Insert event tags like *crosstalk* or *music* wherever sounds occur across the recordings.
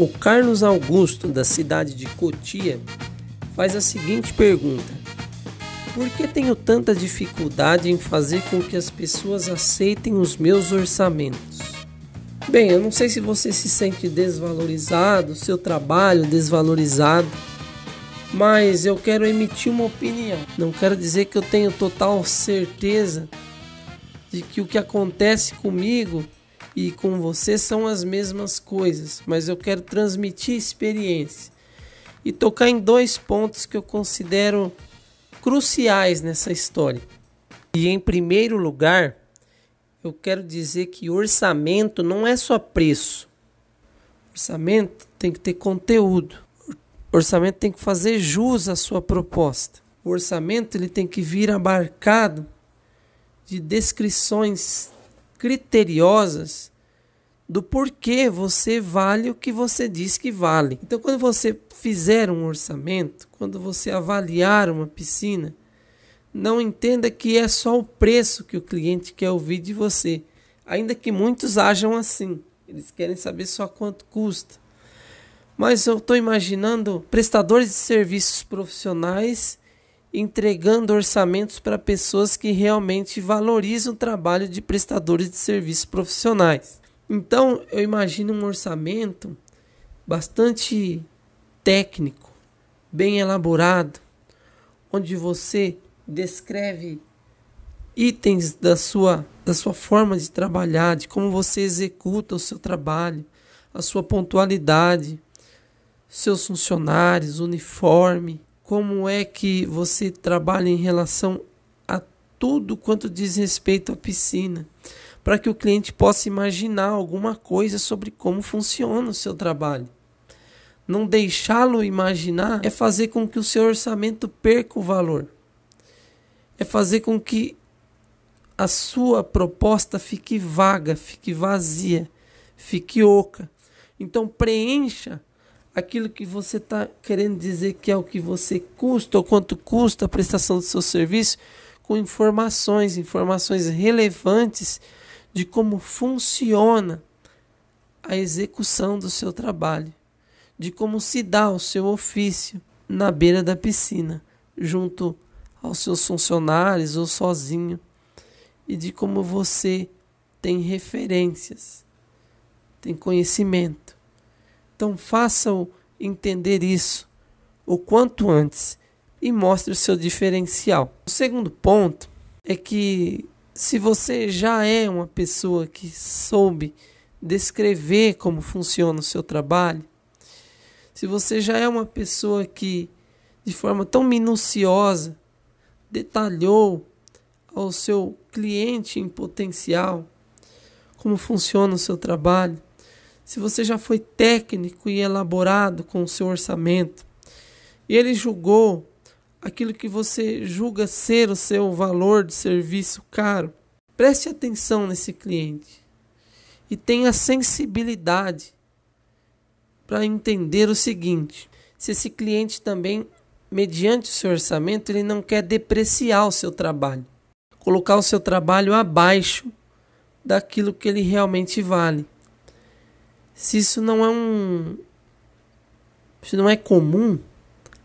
O Carlos Augusto, da cidade de Cotia, faz a seguinte pergunta: Por que tenho tanta dificuldade em fazer com que as pessoas aceitem os meus orçamentos? Bem, eu não sei se você se sente desvalorizado, seu trabalho desvalorizado, mas eu quero emitir uma opinião. Não quero dizer que eu tenho total certeza de que o que acontece comigo e com você são as mesmas coisas, mas eu quero transmitir experiência e tocar em dois pontos que eu considero cruciais nessa história. E em primeiro lugar, eu quero dizer que orçamento não é só preço. Orçamento tem que ter conteúdo. Orçamento tem que fazer jus à sua proposta. O orçamento ele tem que vir abarcado de descrições criteriosas do porquê você vale o que você diz que vale. Então, quando você fizer um orçamento, quando você avaliar uma piscina, não entenda que é só o preço que o cliente quer ouvir de você, ainda que muitos ajam assim. Eles querem saber só quanto custa. Mas eu estou imaginando prestadores de serviços profissionais entregando orçamentos para pessoas que realmente valorizam o trabalho de prestadores de serviços profissionais. Então, eu imagino um orçamento bastante técnico, bem elaborado, onde você descreve itens da sua, da sua forma de trabalhar, de como você executa o seu trabalho, a sua pontualidade, seus funcionários, uniforme, como é que você trabalha em relação a tudo quanto diz respeito à piscina, para que o cliente possa imaginar alguma coisa sobre como funciona o seu trabalho. Não deixá-lo imaginar é fazer com que o seu orçamento perca o valor. É fazer com que a sua proposta fique vaga, fique vazia, fique oca. Então preencha aquilo que você está querendo dizer que é o que você custa ou quanto custa a prestação do seu serviço com informações, informações relevantes de como funciona a execução do seu trabalho, de como se dá o seu ofício na beira da piscina, junto aos seus funcionários ou sozinho, e de como você tem referências, tem conhecimento então faça-o entender isso o quanto antes e mostre o seu diferencial. O segundo ponto é que se você já é uma pessoa que soube descrever como funciona o seu trabalho, se você já é uma pessoa que de forma tão minuciosa detalhou ao seu cliente em potencial como funciona o seu trabalho, se você já foi técnico e elaborado com o seu orçamento, e ele julgou aquilo que você julga ser o seu valor de serviço caro, preste atenção nesse cliente e tenha sensibilidade para entender o seguinte: se esse cliente também, mediante o seu orçamento, ele não quer depreciar o seu trabalho, colocar o seu trabalho abaixo daquilo que ele realmente vale. Se isso não é um. Se não é comum,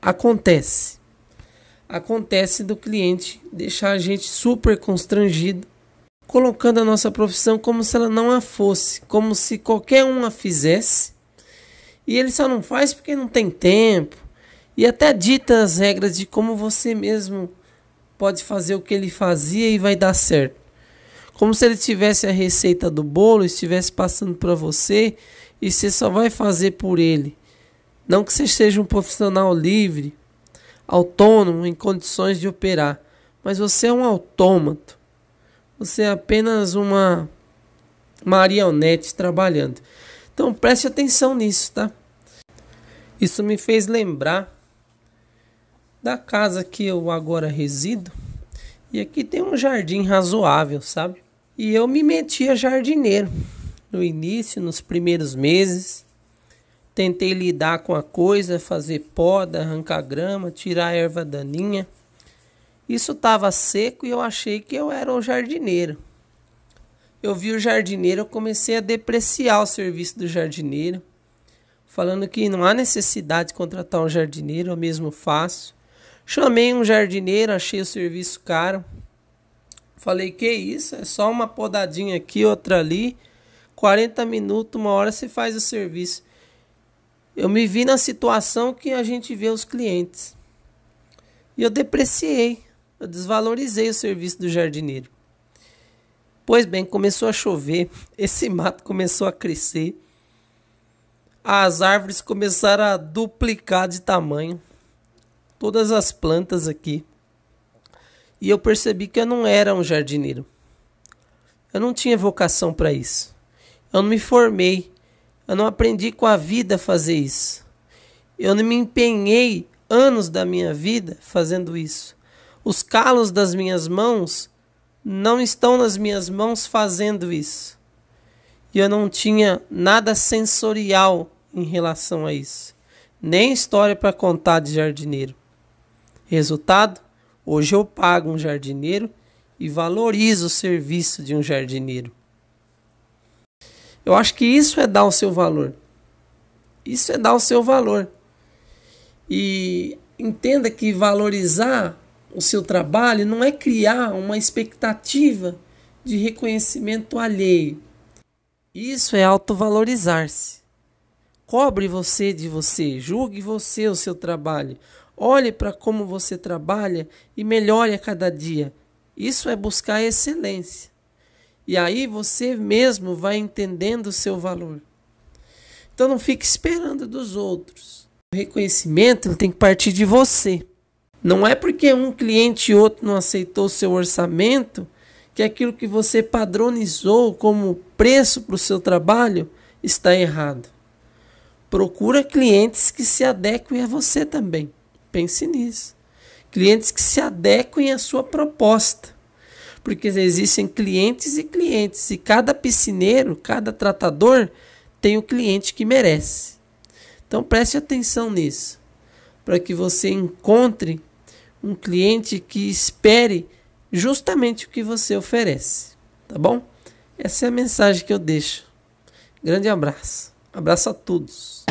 acontece. Acontece do cliente deixar a gente super constrangido, colocando a nossa profissão como se ela não a fosse, como se qualquer um a fizesse. E ele só não faz porque não tem tempo. E até dita as regras de como você mesmo pode fazer o que ele fazia e vai dar certo. Como se ele tivesse a receita do bolo, estivesse passando para você e você só vai fazer por ele. Não que você seja um profissional livre, autônomo, em condições de operar, mas você é um autômato. Você é apenas uma marionete trabalhando. Então preste atenção nisso, tá? Isso me fez lembrar da casa que eu agora resido. E aqui tem um jardim razoável, sabe? E eu me meti a jardineiro no início, nos primeiros meses. Tentei lidar com a coisa, fazer poda, arrancar grama, tirar a erva daninha. Isso estava seco e eu achei que eu era o jardineiro. Eu vi o jardineiro, eu comecei a depreciar o serviço do jardineiro. falando que não há necessidade de contratar um jardineiro, eu mesmo faço. Chamei um jardineiro, achei o serviço caro. Falei, que isso? É só uma podadinha aqui, outra ali. 40 minutos, uma hora você faz o serviço. Eu me vi na situação que a gente vê os clientes. E eu depreciei, eu desvalorizei o serviço do jardineiro. Pois bem, começou a chover, *laughs* esse mato começou a crescer. As árvores começaram a duplicar de tamanho todas as plantas aqui. E eu percebi que eu não era um jardineiro. Eu não tinha vocação para isso. Eu não me formei. Eu não aprendi com a vida a fazer isso. Eu não me empenhei anos da minha vida fazendo isso. Os calos das minhas mãos não estão nas minhas mãos fazendo isso. E eu não tinha nada sensorial em relação a isso. Nem história para contar de jardineiro. Resultado: hoje eu pago um jardineiro e valorizo o serviço de um jardineiro. Eu acho que isso é dar o seu valor. Isso é dar o seu valor. E entenda que valorizar o seu trabalho não é criar uma expectativa de reconhecimento alheio. Isso é autovalorizar-se. Cobre você de você, julgue você o seu trabalho. Olhe para como você trabalha e melhore a cada dia. Isso é buscar excelência. E aí você mesmo vai entendendo o seu valor. Então não fique esperando dos outros. O reconhecimento tem que partir de você. Não é porque um cliente e outro não aceitou o seu orçamento que aquilo que você padronizou como preço para o seu trabalho está errado. Procura clientes que se adequem a você também. Pense nisso. Clientes que se adequem à sua proposta. Porque existem clientes e clientes, e cada piscineiro, cada tratador tem o cliente que merece. Então preste atenção nisso, para que você encontre um cliente que espere justamente o que você oferece, tá bom? Essa é a mensagem que eu deixo. Grande abraço. Abraço a todos.